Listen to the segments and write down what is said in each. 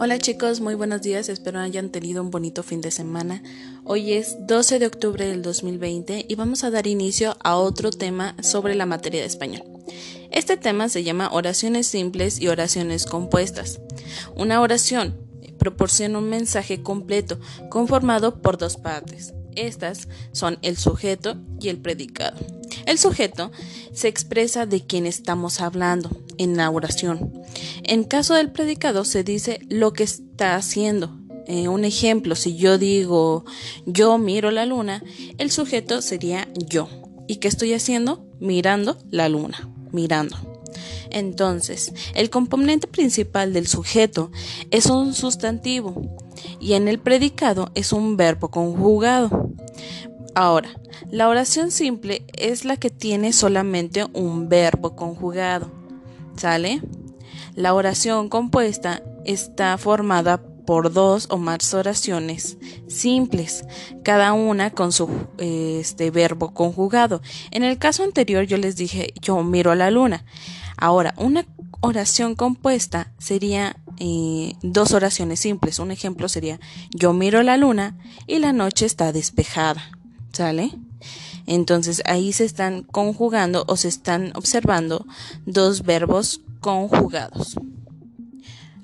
Hola chicos, muy buenos días, espero hayan tenido un bonito fin de semana. Hoy es 12 de octubre del 2020 y vamos a dar inicio a otro tema sobre la materia de español. Este tema se llama oraciones simples y oraciones compuestas. Una oración proporciona un mensaje completo conformado por dos partes. Estas son el sujeto y el predicado. El sujeto se expresa de quien estamos hablando en la oración. En caso del predicado se dice lo que está haciendo. Eh, un ejemplo, si yo digo yo miro la luna, el sujeto sería yo. ¿Y qué estoy haciendo? Mirando la luna, mirando. Entonces, el componente principal del sujeto es un sustantivo y en el predicado es un verbo conjugado. Ahora, la oración simple es la que tiene solamente un verbo conjugado. ¿Sale? La oración compuesta está formada por dos o más oraciones simples, cada una con su este, verbo conjugado. En el caso anterior yo les dije yo miro a la luna. Ahora, una oración compuesta sería eh, dos oraciones simples. Un ejemplo sería yo miro la luna y la noche está despejada. ¿Sale? Entonces ahí se están conjugando o se están observando dos verbos conjugados.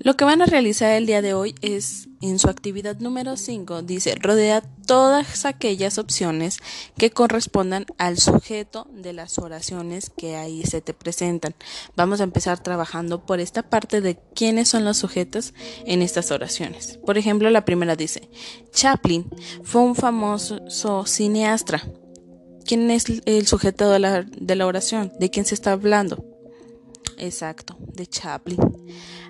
Lo que van a realizar el día de hoy es, en su actividad número 5, dice, rodea todas aquellas opciones que correspondan al sujeto de las oraciones que ahí se te presentan. Vamos a empezar trabajando por esta parte de quiénes son los sujetos en estas oraciones. Por ejemplo, la primera dice, Chaplin fue un famoso cineasta. ¿Quién es el sujeto de la, de la oración? ¿De quién se está hablando? Exacto, de Chaplin.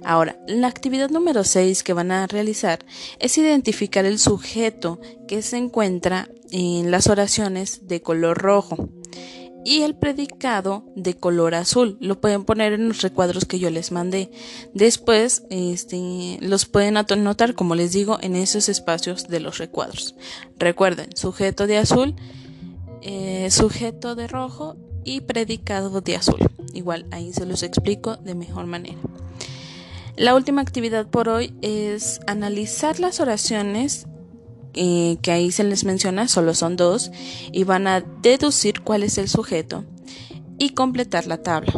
Ahora, la actividad número 6 que van a realizar es identificar el sujeto que se encuentra en las oraciones de color rojo y el predicado de color azul. Lo pueden poner en los recuadros que yo les mandé. Después este, los pueden anotar, como les digo, en esos espacios de los recuadros. Recuerden, sujeto de azul, eh, sujeto de rojo y predicado de azul. Igual ahí se los explico de mejor manera. La última actividad por hoy es analizar las oraciones eh, que ahí se les menciona, solo son dos, y van a deducir cuál es el sujeto y completar la tabla.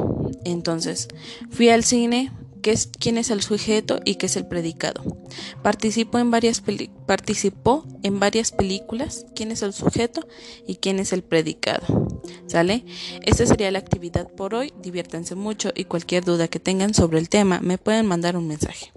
Entonces, fui al cine, es, quién es el sujeto y qué es el predicado. Participó en varias participó en varias películas, quién es el sujeto y quién es el predicado. ¿Sale? Esta sería la actividad por hoy. Diviértanse mucho y cualquier duda que tengan sobre el tema me pueden mandar un mensaje.